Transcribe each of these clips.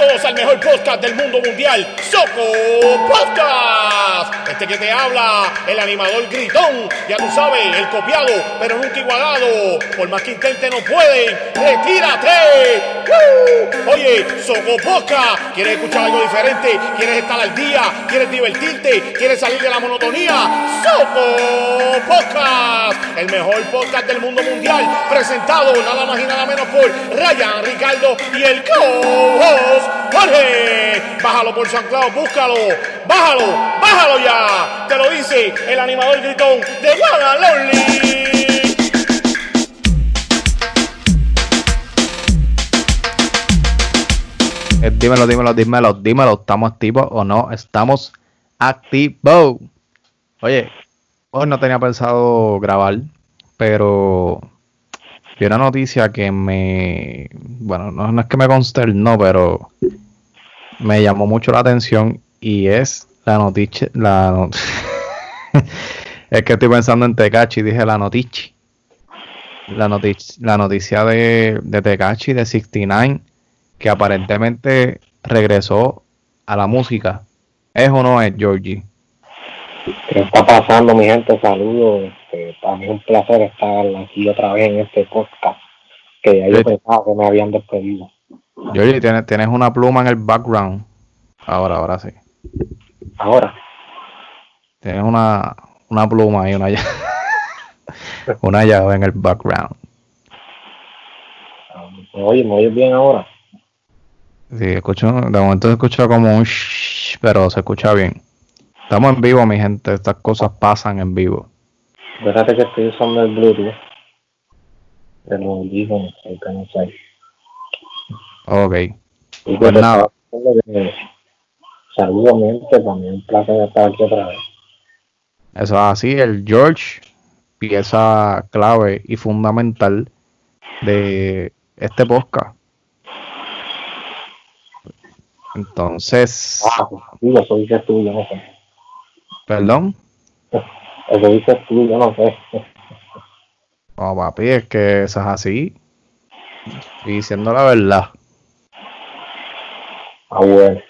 todos al mejor podcast del mundo mundial, Soco Podcast. Este que te habla, el animador gritón, ya tú sabes, el copiado, pero nunca igualado. Por más que intente no pueden, retírate. ¡Woo! Oye, Soco Podcast, ¿quieres escuchar algo diferente? ¿Quieres estar al día? ¿Quieres divertirte? ¿Quieres salir de la monotonía? Soco Podcast, el mejor podcast del mundo mundial, presentado nada más y nada menos por Ryan, Ricardo y el co-host Jorge. Bájalo por San Claudio, búscalo, bájalo, bájalo ya. Te lo dice el animador gritón de Guadalajara. Eh, dímelo, dímelo, dímelo, dímelo. ¿Estamos activos o no? Estamos activos. Oye, hoy no tenía pensado grabar, pero vi una noticia que me. Bueno, no, es que me consternó, pero me llamó mucho la atención y es la noticia. La es que estoy pensando en Tecachi, dije la noticia. La, noticia, la noticia de, de Tecachi de 69 que aparentemente regresó a la música. ¿Es o no es, Georgie? ¿Qué está pasando, mi gente? Saludos. Este, para mí es un placer estar aquí otra vez en este podcast. Que ya yo Sí. pensaba que me habían despedido. Georgie, tienes, tienes una pluma en el background. Ahora, ahora sí. Ahora, Tienes una, una pluma y una llave. una llave en el background. ¿me oyes? ¿Me oyes bien ahora? Sí, escucho, de momento se escucha como un shh, pero se escucha bien. Estamos en vivo, mi gente. Estas cosas pasan en vivo. Fíjate que estoy usando el Bluetooth. El audífono, el que no sé. Ok. Y Pues que nada. te que- Saludos, mi gente. Es un placer estar aquí otra vez. Eso es así, el George, pieza clave y fundamental de este podcast. Entonces, Ah, sí, eso dices tú, yo no sé. Perdón, Eso dices tú, yo no sé. oh, papi, es que eso es así. Diciendo la verdad. Ah, bueno.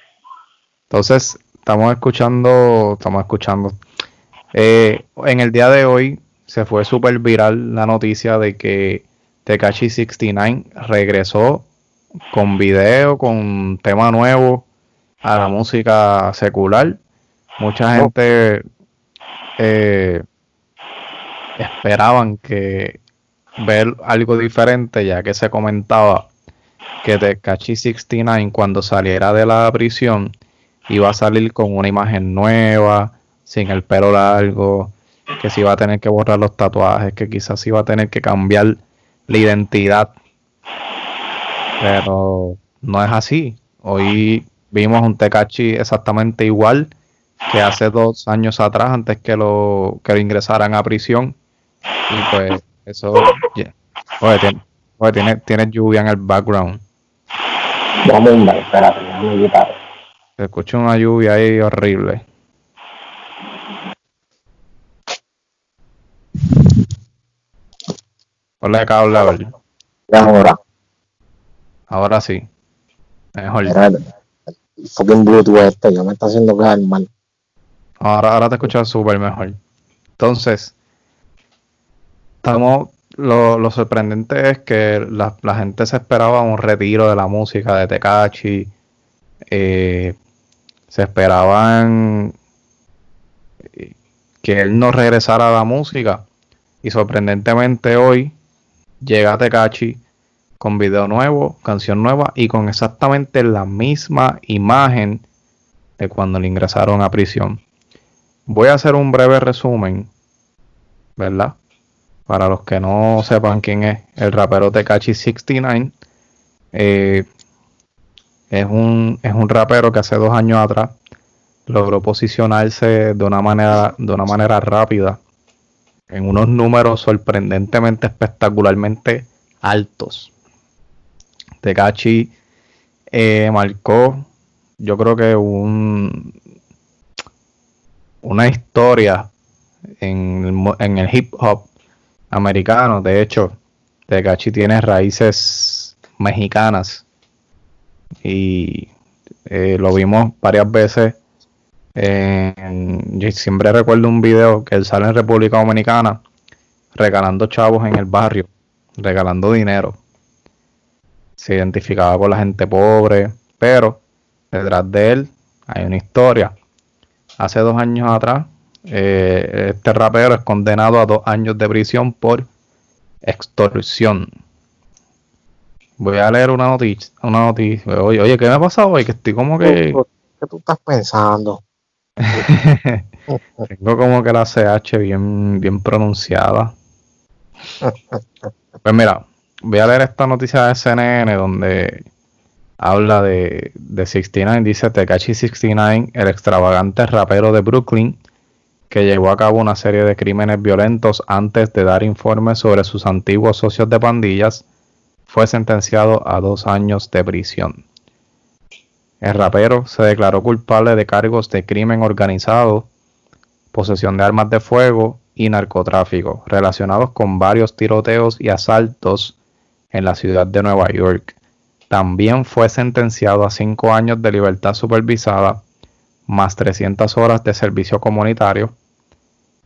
Entonces, estamos escuchando, estamos escuchando. Eh, en el día de hoy se fue súper viral la noticia de que Tekashi 69 regresó con video, con tema nuevo a la música secular. Mucha gente eh, esperaban que ver algo diferente, ya que se comentaba que Tekashi 69 cuando saliera de la prisión iba a salir con una imagen nueva, sin el pelo largo, que se iba a tener que borrar los tatuajes, que quizás iba a tener que cambiar la identidad. Pero no es así. Hoy vimos un Tecachi exactamente igual que hace dos años atrás, antes que lo, que lo ingresaran a prisión. Y pues eso... yeah. Oye, tiene, oye, tiene, tiene lluvia en el background. A andar, espérate, déjame quitar. Se escucha una lluvia ahí horrible. Ponle cable a ver. Ahora. Ahora sí. Mejor. El fucking Bluetooth este ya me está haciendo quedar mal. Ahora, ahora te escuchas súper mejor. Entonces, estamos. Lo, lo sorprendente es que la, la gente se esperaba un retiro de la música de Tecachi. eh, se esperaban eh, que él no regresara a la música. Y sorprendentemente hoy llega Tecachi con video nuevo, canción nueva y con exactamente la misma imagen de cuando le ingresaron a prisión. Voy a hacer un breve resumen, ¿verdad? Para los que no sepan quién es el rapero Tekashi 69. eh, es, un, es un rapero que hace dos años atrás logró posicionarse de una manera, de una manera rápida en unos números sorprendentemente espectacularmente altos. Tekashi eh, marcó, yo creo que un, una historia en en el hip hop americano. De hecho, Tekashi tiene raíces mexicanas y Eh, lo vimos varias veces. yo siempre recuerdo un video que él sale en República Dominicana regalando chavos en el barrio, regalando dinero. Se identificaba con la gente pobre, pero detrás de él hay una historia. Hace dos años atrás, eh, este rapero es condenado a dos años de prisión por extorsión. Voy a leer una noticia. Una noticia. Oye, oye, ¿qué me ha pasado hoy? Que estoy como que. ¿Qué tú estás pensando? Tengo como que la CH bien, bien pronunciada. Pues mira, voy a leer esta noticia de CNN donde habla de, de 69. Dice Tekashi 69, el extravagante rapero de Brooklyn, que llevó a cabo una serie de crímenes violentos antes de dar informes sobre sus antiguos socios de pandillas fue sentenciado a dos años de prisión. El rapero se declaró culpable de cargos de crimen organizado, posesión de armas de fuego y narcotráfico, relacionados con varios tiroteos y asaltos en la ciudad de Nueva York. También fue sentenciado a cinco años de libertad supervisada, más 300 horas de servicio comunitario,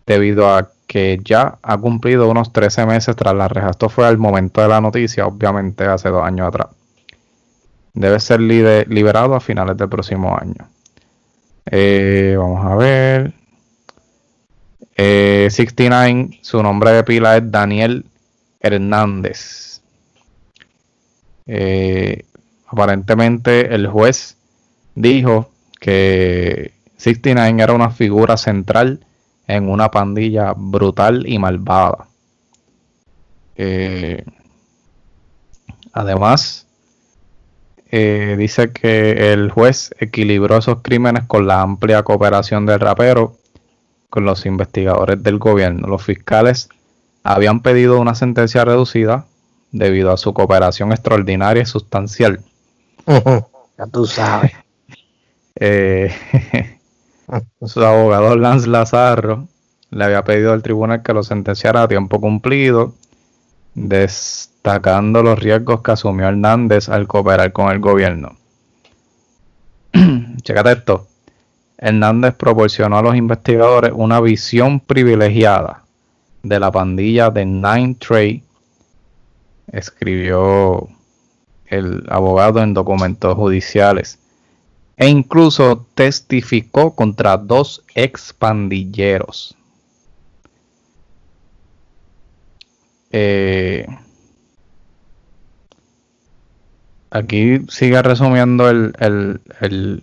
debido a que ya ha cumplido unos 13 meses tras la reja. Esto fue al momento de la noticia, obviamente hace dos años atrás. Debe ser liberado a finales del próximo año. Eh, vamos a ver. 69, eh, su nombre de pila es Daniel Hernández. Eh, aparentemente el juez dijo que 69 era una figura central en una pandilla brutal y malvada. Eh, además, eh, dice que el juez equilibró esos crímenes con la amplia cooperación del rapero con los investigadores del gobierno. Los fiscales habían pedido una sentencia reducida debido a su cooperación extraordinaria y sustancial. ya tú sabes. Eh, Su abogado Lance Lazarro le había pedido al tribunal que lo sentenciara a tiempo cumplido, destacando los riesgos que asumió Hernández al cooperar con el gobierno. Chécate esto. Hernández proporcionó a los investigadores una visión privilegiada de la pandilla de Nine Trey, escribió el abogado en documentos judiciales e incluso testificó contra dos expandilleros. Eh, aquí sigue resumiendo el,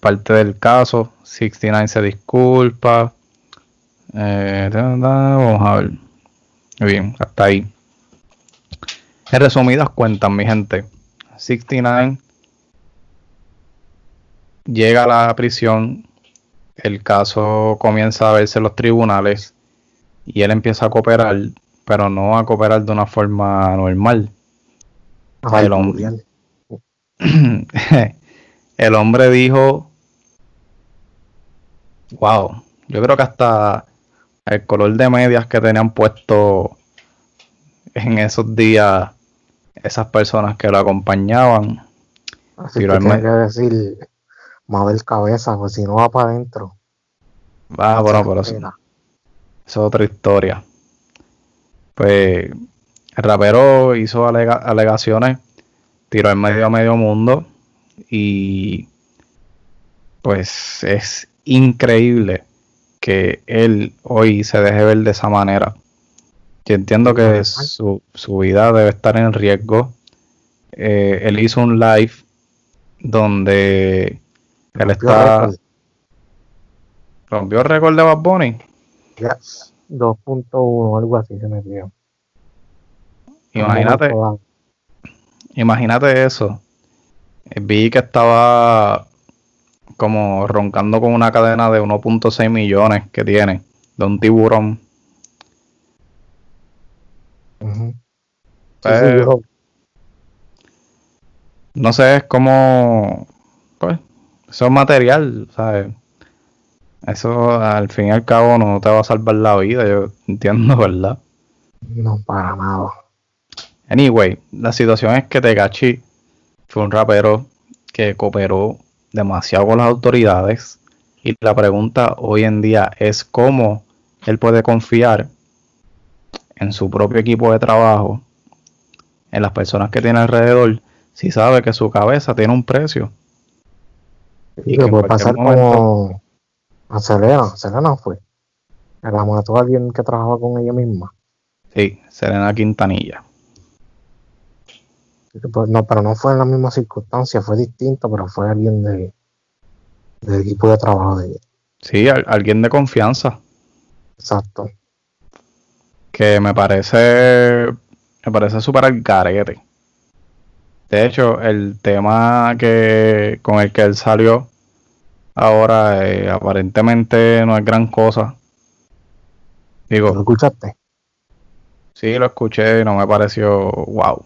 parte del caso. 69 se disculpa. Eh, vamos a ver. Bien, hasta ahí. En resumidas cuentas, mi gente. 69 llega a la prisión, el caso comienza a verse en los tribunales y él empieza a cooperar, pero no a cooperar de una forma normal. el, hombre, el hombre dijo, wow, yo creo que hasta el color de medias que tenían puesto en esos días esas personas que lo acompañaban. Así que decir mover cabeza, pues si no va para adentro. Va, bueno, pero eso, es otra historia. Pues el rapero hizo alegaciones, tiró en medio a medio mundo y pues es increíble que él hoy se deje ver de esa manera. Yo entiendo que su, su vida debe estar en riesgo. Eh, él hizo un live donde él está. ¿Rompió el récord de Bad Bunny? 2.1, algo así se me dio. Imagínate. Imagínate eso. Vi que estaba como roncando con una cadena de 1.6 millones que tiene de un tiburón. Pues, no sé, es como pues eso es material, ¿sabes? Eso al fin y al cabo no te va a salvar la vida, yo entiendo, ¿verdad? No, para nada. Anyway, la situación es que Tegachi fue un rapero que cooperó demasiado con las autoridades y la pregunta hoy en día es cómo él puede confiar en su propio equipo de trabajo, en las personas que tiene alrededor, si sabe que su cabeza tiene un precio. Y, que puede pasar como a Selena, Selena fue. La mató a alguien que trabajaba con ella misma. Sí, Selena Quintanilla. Pues, no, pero no fue en la misma circunstancia, fue distinto, pero fue alguien de, del equipo de trabajo de ella. Sí, alguien de confianza. Exacto. Que me parece, me parece súper al garete. De hecho, el tema que con el que él salió ahora eh, aparentemente no es gran cosa. Digo, ¿Lo escuchaste? Sí, lo escuché y no me pareció wow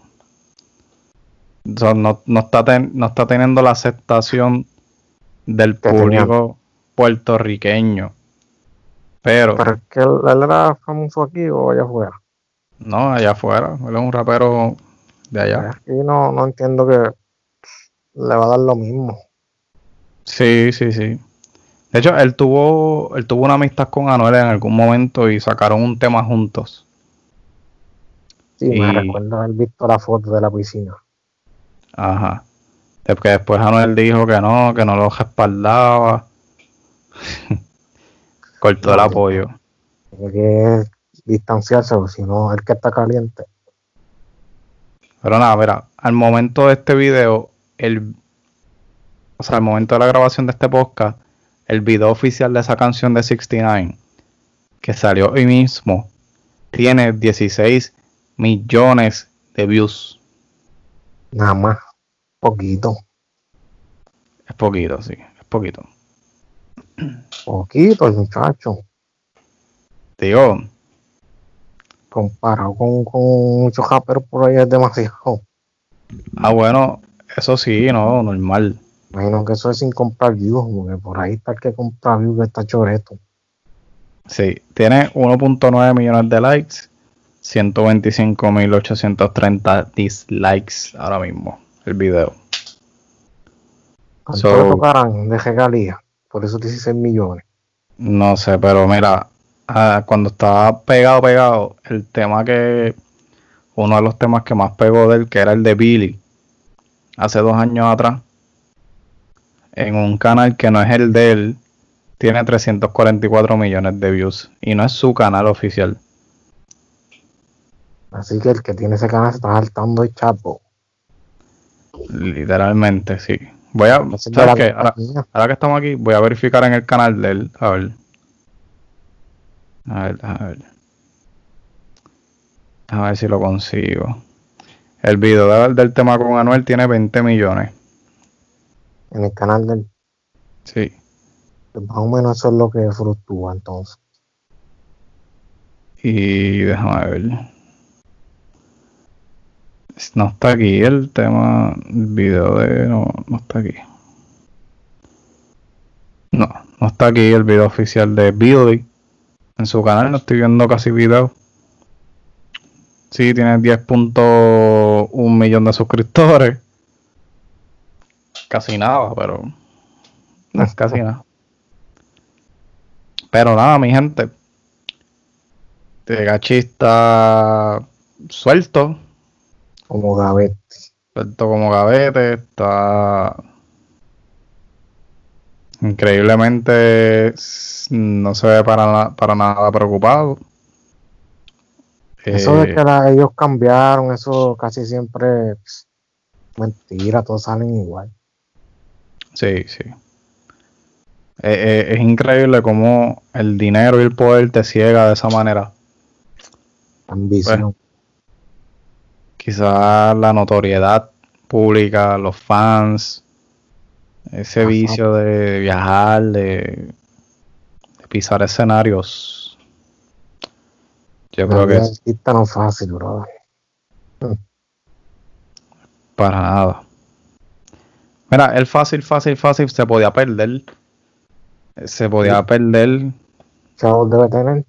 no, no, está no está teniendo la aceptación del público puertorriqueño. Pero. ¿Pero es que él, era famoso aquí o allá afuera? No, allá afuera. Él es un rapero de allá. Aquí no, no entiendo que le va a dar lo mismo. Sí, sí, sí. De hecho, él tuvo, él tuvo una amistad con Anuel en algún momento y sacaron un tema juntos. Sí, me recuerdo haber visto la foto de la piscina. Ajá. Porque después Anuel dijo que no, que no lo respaldaba. Cortó el apoyo. Tiene que distanciarse, si no, el que está caliente. Pero nada, mira, al momento de este video, el, o sea, al momento de la grabación de este podcast, el video oficial de esa canción de 69, que salió hoy mismo, tiene 16 millones de views. Nada más. Poquito. Es poquito, sí. Es poquito. Poquito el muchacho. Digo. Comparado con, con muchos japeros por ahí es demasiado. Ah, bueno, eso sí, no, normal. Imagino que eso es sin comprar views, porque por ahí está el que compra views que está choreto. Sí, tiene 1.9 millones de likes 125.830 dislikes ahora mismo el video. ¿Cuánto so, tocarán de regalía? Por esos 16 millones. No sé, pero mira, ah, cuando estaba pegado, pegado, el tema que. Uno de los temas que más pegó de él, que era el de Billy, hace dos años atrás, en un canal que no es el de él, tiene 344 millones de views. Y no es su canal oficial. Así que el que tiene ese canal está saltando el chapo. Literalmente, sí. Voy a. ¿sabes qué? Ahora, que estamos aquí, voy a verificar en el canal de él. A ver. A ver, a ver. A ver si lo consigo. El video del, tema con Anuel tiene 20 millones. En el canal del. Sí. Pues más o menos eso es lo que fluctúa entonces. Y déjame ver. No está aquí el tema, el video de... No, no está aquí. No, no está aquí el video oficial de Billy. En su canal no estoy viendo casi video. Sí, tiene 10.1 millón de suscriptores. Casi nada, pero... No es casi nada. Pero nada, mi gente. De gachista suelto como gavete. Suelto como gavete, está increíblemente no se ve para, para nada preocupado. Eso de eh, que ellos cambiaron, eso casi siempre es mentira, todos salen igual. Sí, sí. Eh, eh, es increíble cómo el dinero y el poder te ciega de esa manera. Ambición quizás la notoriedad pública, los fans, ese vicio de viajar, de, pisar escenarios. Yo creo que es tan fácil, bro. Para nada. Mira, el fácil, fácil, fácil se podía perder. Se podía perder. ¿Chavos debe tener?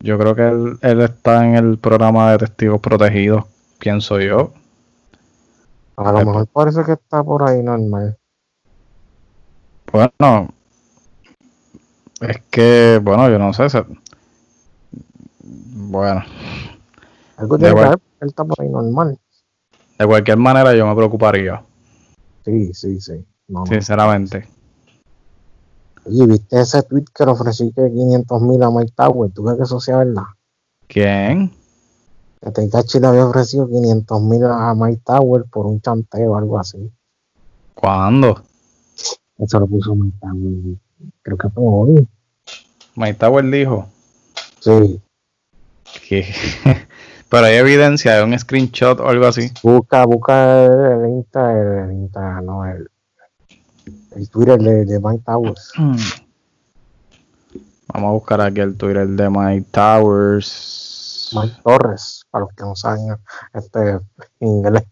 Yo creo que él, él está en el programa de testigos protegidos pienso yo. A lo mejor parece que está por ahí normal. Bueno, es que, bueno, yo no sé. se- Bueno, Algo tiene que igual. haber, él está por ahí normal. de cualquier manera yo me preocuparía, Sí, sí, sí. No, no. sinceramente. Oye, ¿viste ese tweet que le ofrecí que 500 mil a Mike Tower? ¿Tú crees que eso sea verdad? ¿Quién? Que Tecachi le había ofrecido 500 mil a Mike Tower por un chanteo o algo así. ¿Cuándo? Eso lo puso Mike Tower. Creo que fue hoy. Mike Tower dijo Sí. que... Pero hay evidencia, hay un screenshot o algo así. Busca, busca el, el Insta, el, el Insta, no, el, el Twitter de, de Mike Towers. Vamos a buscar aquí el Twitter de Mike Towers. Mike Torres, para los que no saben este inglés.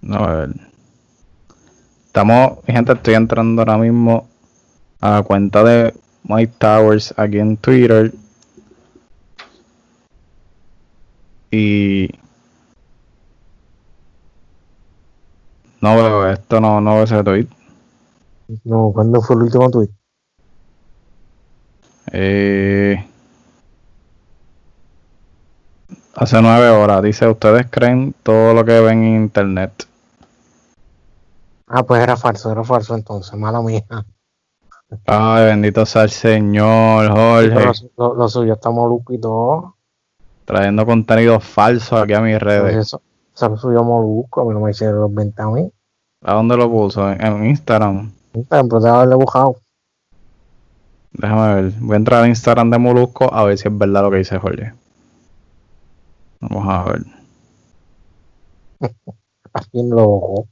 No, a ver. Estamos, gente, estoy entrando ahora mismo a la cuenta de Mike Towers aquí en Twitter. Y no veo esto, no, no veo ese tweet. No, ¿cuándo fue el último tweet? Eh, hace nueve horas. Dice, ustedes creen todo lo que ven en internet. Ah, pues era falso, era falso entonces, mala mía. Ay, bendito sea el Señor, Jorge. Lo, lo suyo está Moluco y todo. Trayendo contenido falso aquí a mis Pues redes. eso, eso lo suyo Moluco, a mí no me hicieron los 20 a mí. ¿A dónde lo puso? En, en Instagram. Ejemplo, de haberle buscado. Déjame ver. Voy a entrar al Instagram de Molusco a ver si es verdad lo que dice Jorge. Vamos a ver. Aquí en lo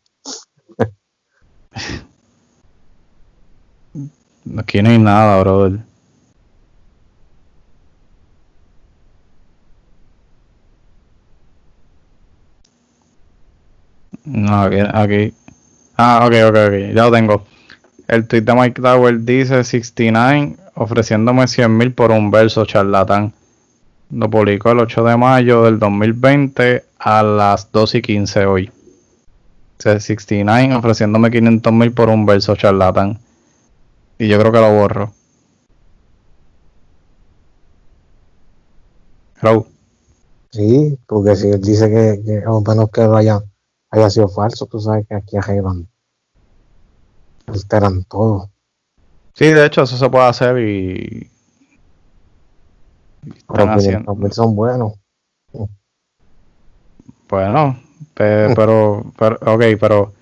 Aquí no hay nada, brother. No, aquí, aquí. Ah, ok, ok, ok. Ya lo tengo. El tweet de Mike Tower dice 69 ofreciéndome 100 mil por un verso charlatán. Lo publicó el 8 de mayo del 2020 a las 2 y 15 hoy. O sea, 69 ofreciéndome 500 mil por un verso charlatán. Y yo creo que lo borro. Hello. Sí, porque si él dice que, que a menos que haya, haya sido falso, tú sabes que aquí arreglan, alteran todo. Sí, de hecho, eso se puede hacer y. y Están haciendo. son buenos. Bueno, pe- pero, pero, ok, pero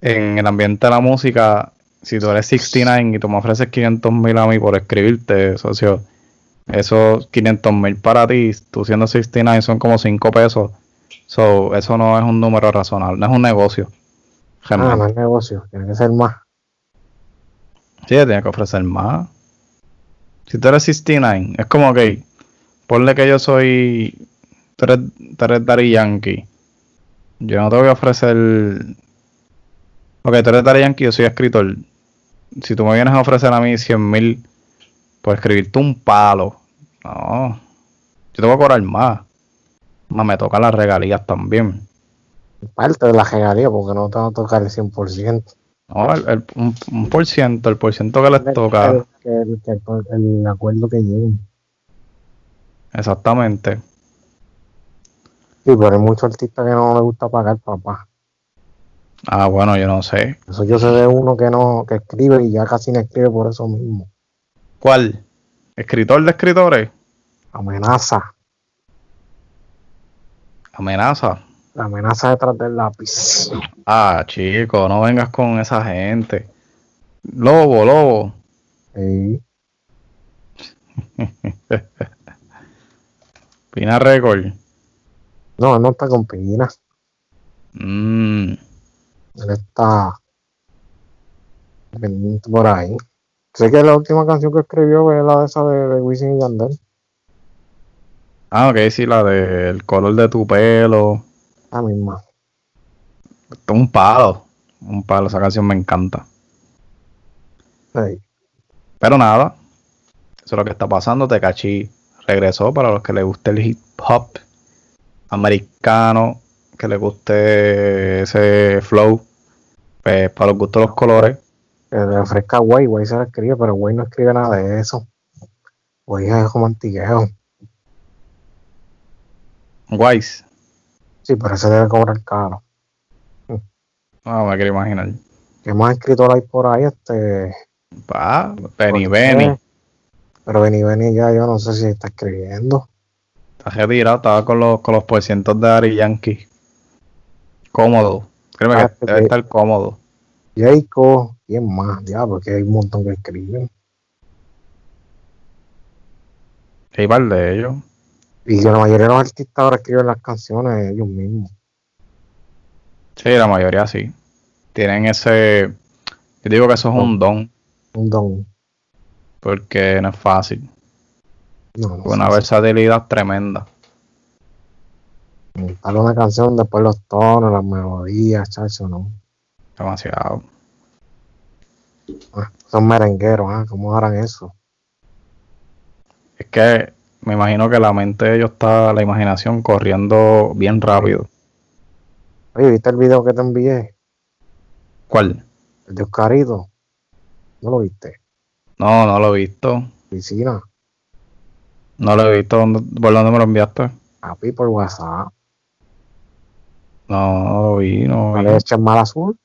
en el ambiente de la música, si tú eres 69 y tú me ofreces 500 mil a mí por escribirte, socio, esos 500 mil para ti, tú siendo 69 son como 5 pesos. So, eso no es un número razonable, no es un negocio. Ah, es negocio, tiene que ser más. Sí, tiene que ofrecer más. Si tú eres 69, es como que, ponle que yo soy, tú eres, tú eres Daddy Yankee. Yo no te voy a ofrecer, ok, tú eres Daddy Yankee, yo soy escritor. Si tú me vienes a ofrecer a mí 100 mil por escribirte un palo, no, yo te voy a cobrar más. Más me tocan las regalías también. Parte de la regalía, porque no te va a tocar el 100%. No, el, el- un, un por ciento, el por ciento que les toca. El, el, el- el acuerdo que lleguen. Exactamente. Sí, pero hay muchos artistas que no les gusta pagar, papá. Ah, bueno, yo no sé. Eso yo sé de uno que no, que escribe y ya casi no escribe por eso mismo. ¿Cuál? ¿Escritor de escritores? Amenaza. Amenaza. La amenaza detrás del lápiz. Ah, chico, no vengas con esa gente. Lobo, lobo. Sí. Pina Record. No, él no está con Pina. Mm, Él está pendiente por ahí. Sé que la última canción que escribió es la de esa de, de Wisin y Yandel. Ah, ok, sí, la del color de tu pelo. La misma. Un palo. Un palo, esa canción me encanta. Pero nada. Eso es lo que está pasando. Tekachi regresó para los que les guste el hip hop americano, que les guste ese flow, pues para los gustos los colores. Que le ofrezca Way, Way se lo escribe, pero Way no escribe nada de eso. Way es como antigueo. Wise. Sí, pero ese debe cobrar caro. No me quiero imaginar. ¿Qué más escritor hay por ahí? Este. Pa, Benny. Benny. Pero Benny Benny ya yo no sé si está escribiendo. Está retirado, estaba con los, con los porcientos de Ari Yankee. Cómodo. Créeme Ah, que debe ok. estar cómodo. Jayco, ¿quién más? Diablo, que hay un montón que escriben. Hay par de ellos. Y la mayoría de los artistas ahora escriben las canciones ellos mismos. Sí, la mayoría sí. Tienen ese. Yo digo que eso es un don, Un don. porque no es fácil. No, no Una versatilidad tremenda. Montar una canción, después los tonos, las melodías, chacho, no. Demasiado. Ah, Son merengueros, ¿ah? ¿Cómo harán eso? Es que me imagino que la mente de ellos está, la imaginación corriendo bien rápido. Oye, ¿viste el video que te envié? ¿Cuál? El de Oscarito. ¿No lo viste? No, no lo he visto. Piscina. No lo he visto. ¿Dónde- ¿Por dónde me lo enviaste? Papi, por WhatsApp. No, no lo vi, no ¿No vi. le eches mal azul?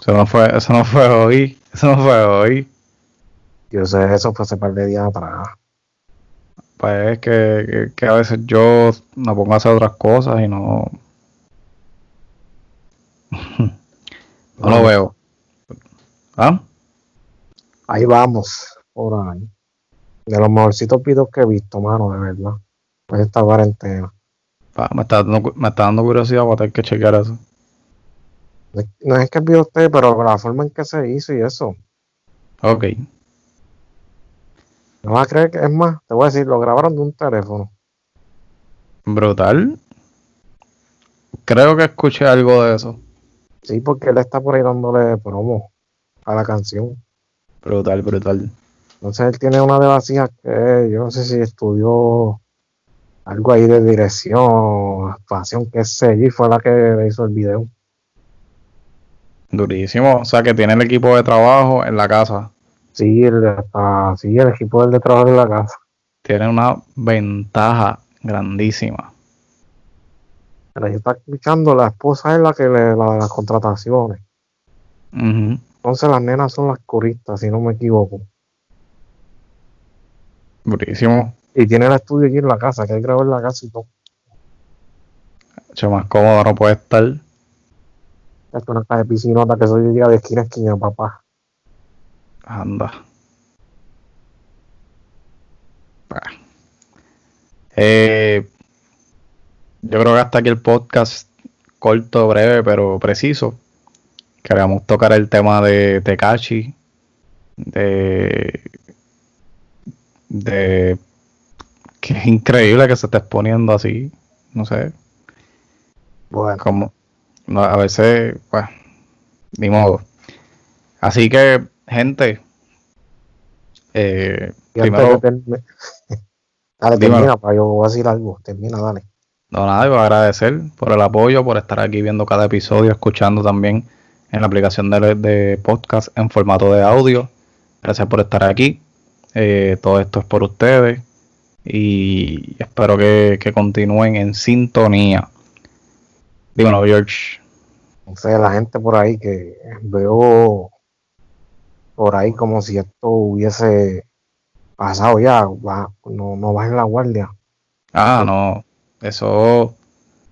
Eso no fue, eso no fue hoy. Eso no fue hoy. Yo sé, eso fue hace par de días atrás. Pues es que, que, que a veces yo me pongo a hacer otras cosas y no. no lo veo. ¿Ah? Ahí vamos, por ahí. De los mejorcitos videos que he visto, mano, de verdad. Pues esta cuarentena. Me está, dando, me está dando curiosidad, voy a tener que chequear eso. No es- que video usted, pero la forma en que se hizo y eso. Ok. No vas a creer que es más, te voy a decir, lo grabaron de un teléfono. Brutal. Creo que escuché algo de eso. Sí, porque él está por ahí dándole promo a la canción. Brutal, brutal. Entonces él tiene una de las hijas que yo no sé si estudió algo ahí de dirección, actuación, qué sé, y fue la que le hizo el video. Durísimo. O sea que tiene el equipo de trabajo en la casa. Sí, el, hasta, sí, el equipo del de trabajo de la casa. Tiene una ventaja grandísima. Pero ahí está escuchando, la esposa es la que le la de las contrataciones. Entonces las nenas son las coristas, si no me equivoco. Durísimo. Y tiene el estudio aquí en la casa, que hay grabado en la casa y todo. Mucho más cómodo no puede estar. Es una caja de piscinota que soy día de esquina a esquina, papá. Anda. Eh, yo creo que hasta aquí el podcast corto, breve, pero preciso. Queríamos tocar el tema de Tekashi, de, de que es increíble que se esté exponiendo así, no sé, Bueno, como no, a veces, pues, ni modo. Así que, gente, eh, primero, de termi- dale, termina, para yo voy a decir algo. Termina, dale. no nada, a agradecer por el apoyo, por estar aquí viendo cada episodio, escuchando también en la aplicación de, de podcast en formato de audio. Gracias por estar aquí. Eh, todo esto es por ustedes y espero que, que continúen en sintonía. Dímelo, George. No sé, la gente por ahí que veo por ahí como si esto hubiese pasado ya, va- no, no bajen la guardia. Ah, no, eso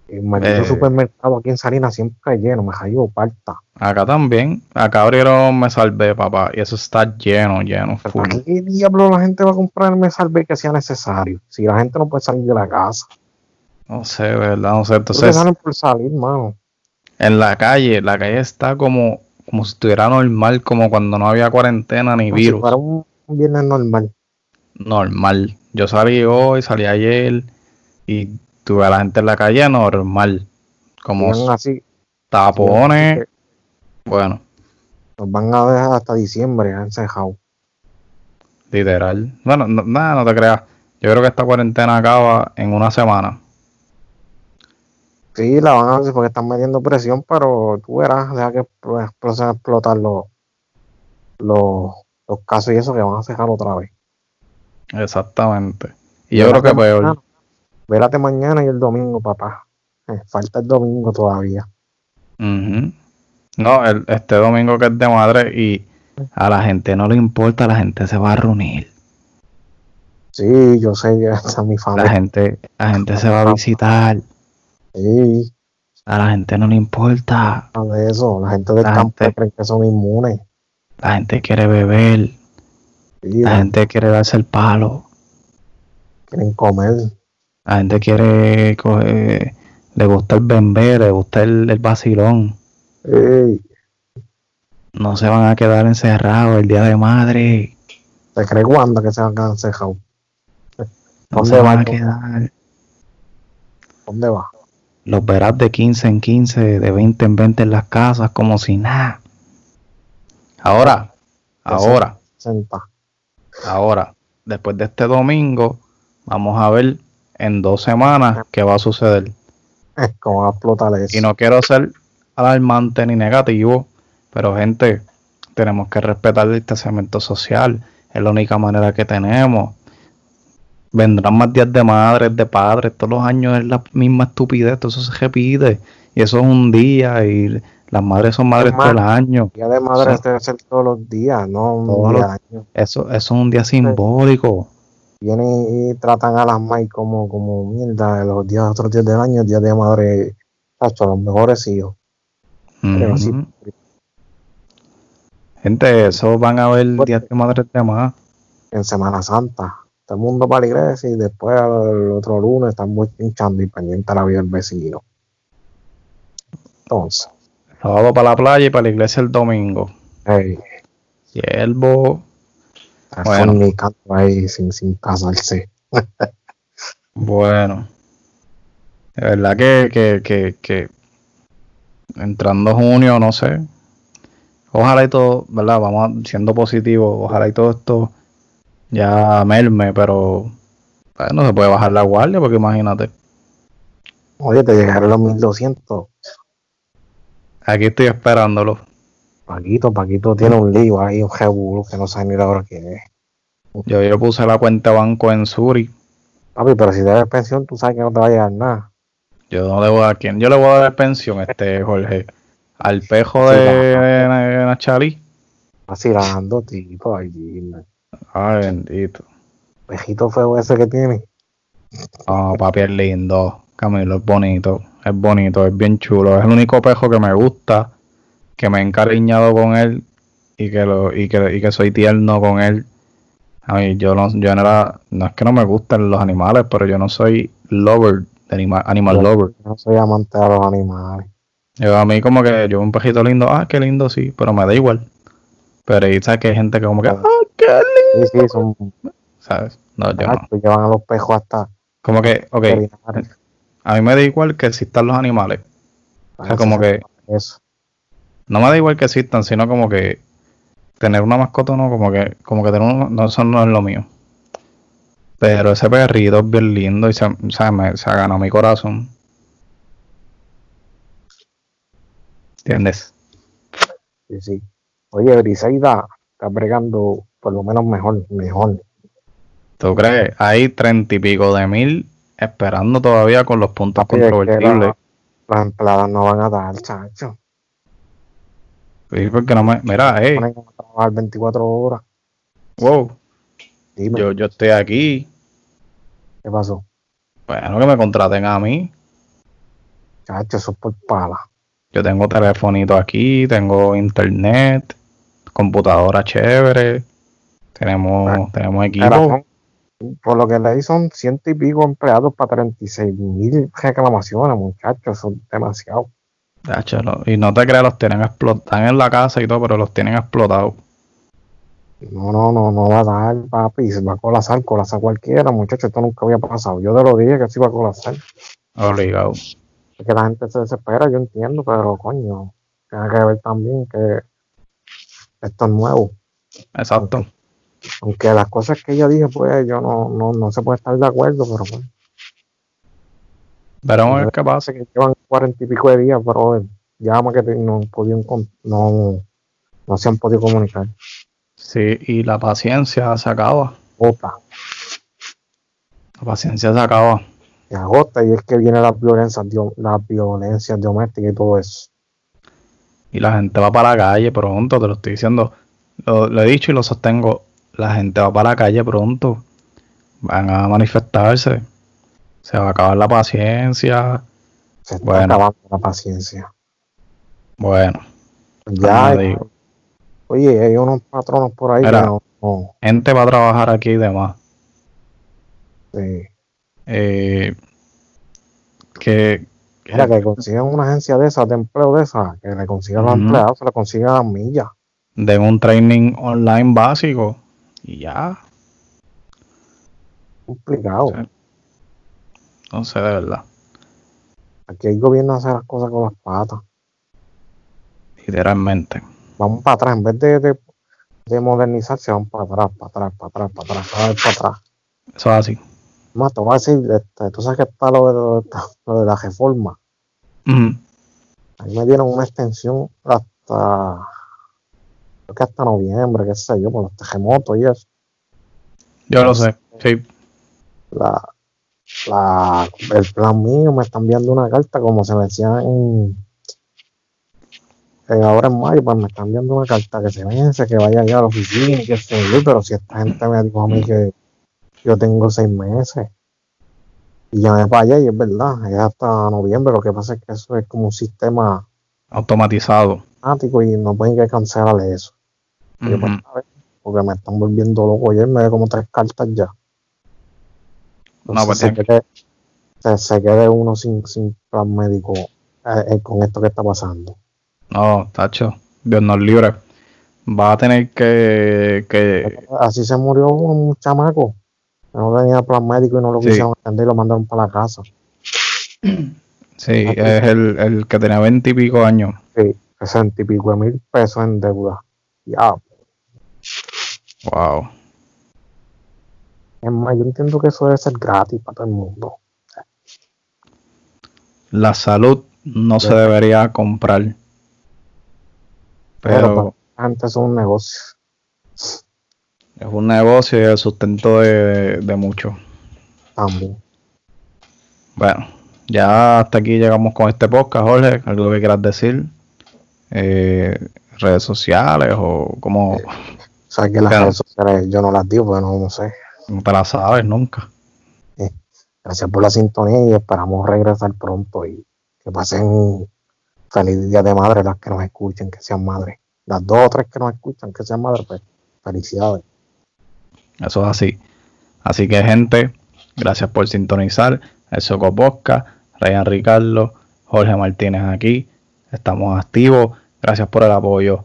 El maldito Eh. supermercado aquí en Salinas siempre lleno, me cayó parta. acá también. Acá abrieron Me Salvé, papá, y eso está lleno, lleno, full. ¿Para qué diablo la gente va a comprar el me salve que sea necesario? Si la gente no puede salir de la casa. No sé, ¿verdad? No sé. Entonces Entonces, salen por salir, mano. en la calle, la calle está como, como si estuviera normal, como cuando no había cuarentena ni Como si virus. fuera un, viernes normal. Normal. Yo salí hoy, salí ayer y tuve a la gente en la calle normal. Como así. tapones. Bueno, Nos van a dejar hasta diciembre encejado. Literal. Bueno, no, nada, no te creas. Yo creo que esta cuarentena acaba en una semana. Sí, la van a hacer porque están metiendo presión, pero tú verás, deja que a explotar los, los, los casos y eso que van a cejar otra vez. Exactamente. Y yo creo que peor. Mañana, vélate mañana y el domingo, papá. Eh, falta el domingo todavía. Ujú. No, el, este domingo que es de madre y a la gente no le importa, la gente se va a reunir. Sí, yo sé es mi La familia. gente, la gente se va a visitar. Sí, A la gente no le importa. de eso. La gente del La campo gente- que son inmunes. La gente quiere beber. Sí, La gente quiere darse el palo. quieren comer. La gente quiere coger, le gusta el bembé, le gusta el, el vacilón. No se van a quedar encerrados el día de madre. ¿Se cree Wanda que se van a quedar encejados? No No se van a quedar. ¿Dónde va? Los verás de 15 en 15, de 20 en 20 en las casas, como si nada. Ahora, ahora, ahora, después de este domingo, vamos a ver en dos semanas qué va a suceder. ¿Cómo va a explotar eso? Y no quiero ser alarmante ni negativo, pero gente, tenemos que respetar el distanciamiento social. Es la única manera que tenemos. Vendrán más días de madres, de padres, todos los años es la misma estupidez, todo eso se repite. Y eso es un día y las madres son madres todo el año. Día de madre Sí. debe ser todos los días, no un Todos día los- año. Eso, eso es un día simbólico. Vienen y tratan a las maíz como, como mierda los días, otros días del año, día de madre, tacho, los mejores hijos. Pero sí, Ujú. Gente, eso van a haber días de madres de más. en Semana Santa. Todo el mundo para la iglesia y después el otro lunes están muy hinchando y pendiente a la vida del vecino. Entonces, Sábado para la playa y para la iglesia el domingo. hey, Siervo. Bueno. ahí sin, sin casarse. Bueno. De verdad que, que, que, que entrando junio, no sé. Ojalá y todo, ¿verdad? Vamos siendo positivos, ojalá y todo esto ya merme, pero no se puede bajar la guardia porque imagínate. Oye, te llegaron los 1200. Aquí estoy esperándolo. Paquito, Paquito tiene un lío ahí, un revuelo que no sabe ni la hora que es. Yo, yo puse la cuenta de banco en Suri. Papi, pero si debes pensión, tú sabes que no te va a llegar nada. Yo no le voy a dar quién. Yo le voy a dar pensión, este Jorge. Al pejo Sí, de, de Nachali. Vacilando, tipo, allí. Ay, bendito. Pejito feo ese que tiene. Oh, papi es lindo. Camilo es bonito. Es bonito, es bien chulo. Es el único pejo que me gusta. Que me he encariñado con él. Y que, lo, y que, y que soy tierno con él. A mí, yo no, yo no era. No es que no me gusten los animales, pero yo no soy lover. de anima- animal Yo- lover. Yo no soy amante de los animales. Yo, a mí, como que yo un pejito lindo. Ah, qué lindo, sí. Pero me da igual. Pero ahí sabes que hay gente que, como que. Ah. Sí, sí, son. ¿Sabes? No, yo no. Tacho, llevan a los pejos hasta. Como que, ok. A mí me da igual que existan los animales. O sea, como que Eso. no me da igual que existan, sino como que tener una mascota no, como que, como que tener un, no, eso no es lo mío. Pero ese perrito es bien lindo y se, o sea, me, se ha ganado mi corazón. ¿Entiendes? Sí, sí. Oye, Briseida está bregando por lo menos mejor, mejor. ¿Tú crees? Hay treinta y pico de mil esperando todavía con los puntos Papi, es que controvertibles. la- Las empleadas no van a dar, chacho. Sí, porque no me. Mira, hey, Ponen a trabajar 24 horas. wow, Dime, yo, yo estoy aquí. ¿qué pasó? Bueno, que me contraten a mí. Chacho, eso es por pala. Yo tengo telefonito aquí, tengo internet, computadora chévere, tenemos, tenemos Era, equipo. son- por lo que leí son ciento y pico empleados para 36 mil reclamaciones, muchachos, es demasiado. Tacho, no- y no te creas, los tienen explotados, están en la casa y todo, pero los tienen explotados. No, no, no, no va a dar, papi, se va a colapsar, colapsa cualquiera, muchachos, esto nunca había pasado. Yo te lo dije que se iba a colapsar. Obligado. Es que la gente se desespera, yo entiendo, pero coño, tiene que ver también que esto es nuevo. Exacto. Aunque las cosas que ella dije, pues yo no, no, no se puede estar de acuerdo, pero pues. Veremos a ver qué pasa. que llevan cuarenta y pico de días, pero ya más que no, podido, no, no se han podido comunicar. Sí, y la paciencia se acaba. Opa. La paciencia se acaba. Se agota y es que viene la violencia, la violencia doméstica y todo eso. Y la gente va para la calle pronto, te lo estoy diciendo. Lo, he dicho y lo sostengo. La gente va para la calle pronto. Van a manifestarse. Se va a acabar la paciencia. Se está acabando la paciencia. Bueno. Ya. Oye, hay unos patronos por ahí que no, Gente va a trabajar aquí y demás. Sí. Eh, que, Mira, que consigan una agencia de esas, de empleo de esas, que le consigan los empleados, se le consigan las millas. De un training online básico y ya. Complicado. No sé, de verdad. Aquí el gobierno hace las cosas con las patas. Literalmente. Vamos para atrás, en vez de, de, modernizarse, vamos para atrás, para atrás, para atrás, para atrás, para atrás. Para atrás. Eso es así. Más, te voy a decir, este, tú sabes que está lo de, la reforma. Ahí me dieron una extensión hasta, creo que hasta noviembre, qué sé yo, por los terremotos y eso. Yo lo sé, sí. La, la, el plan mío me están enviando una carta como se me decía en, ahora en mayo, pues me están enviando una carta que se vence, que vaya allá a la oficina, que se pero si esta gente me dijo a mí que yo tengo seis meses. Y ya me vaya y es verdad, es hasta noviembre. Lo que pasa es que eso es como un sistema automatizado. Automático y no pueden que cancelar eso. Pues, porque me están volviendo loco. Ayer me ve como tres cartas ya. no, pues se, quede, se, quede, uno sin, sin plan médico eh, eh, con esto que está pasando. No, tacho, Dios nos libre. Va a tener que, que... Así se murió un chamaco no tenía plan médico y no lo quisieron atender y lo mandaron para la casa. Sí, es el, el que tenía veinte y pico años. Sí, sesenta y pico de mil pesos en deuda. Ya. Wow. Es más, yo entiendo que eso debe ser gratis para todo el mundo. La salud no se debería comprar. Pero, antes es un negocio. Es un negocio y el sustento de, de muchos. También. Bueno, ya hasta aquí llegamos con este podcast, Jorge. ¿Algo que quieras decir? Eh, redes sociales o como... Eh, sabes que las redes sociales yo no las digo porque no, sé. No te las sabes nunca. Gracias por la sintonía y esperamos regresar pronto y que pasen feliz día de madre las que nos escuchen, que sean madres. Las dos o tres que nos escuchan, que sean madres, pues felicidades. Eso es así. Así que, gente, gracias por sintonizar el Soco Podcast. Ryan Ricardo, Jorge Martínez aquí. Estamos activos. Gracias por el apoyo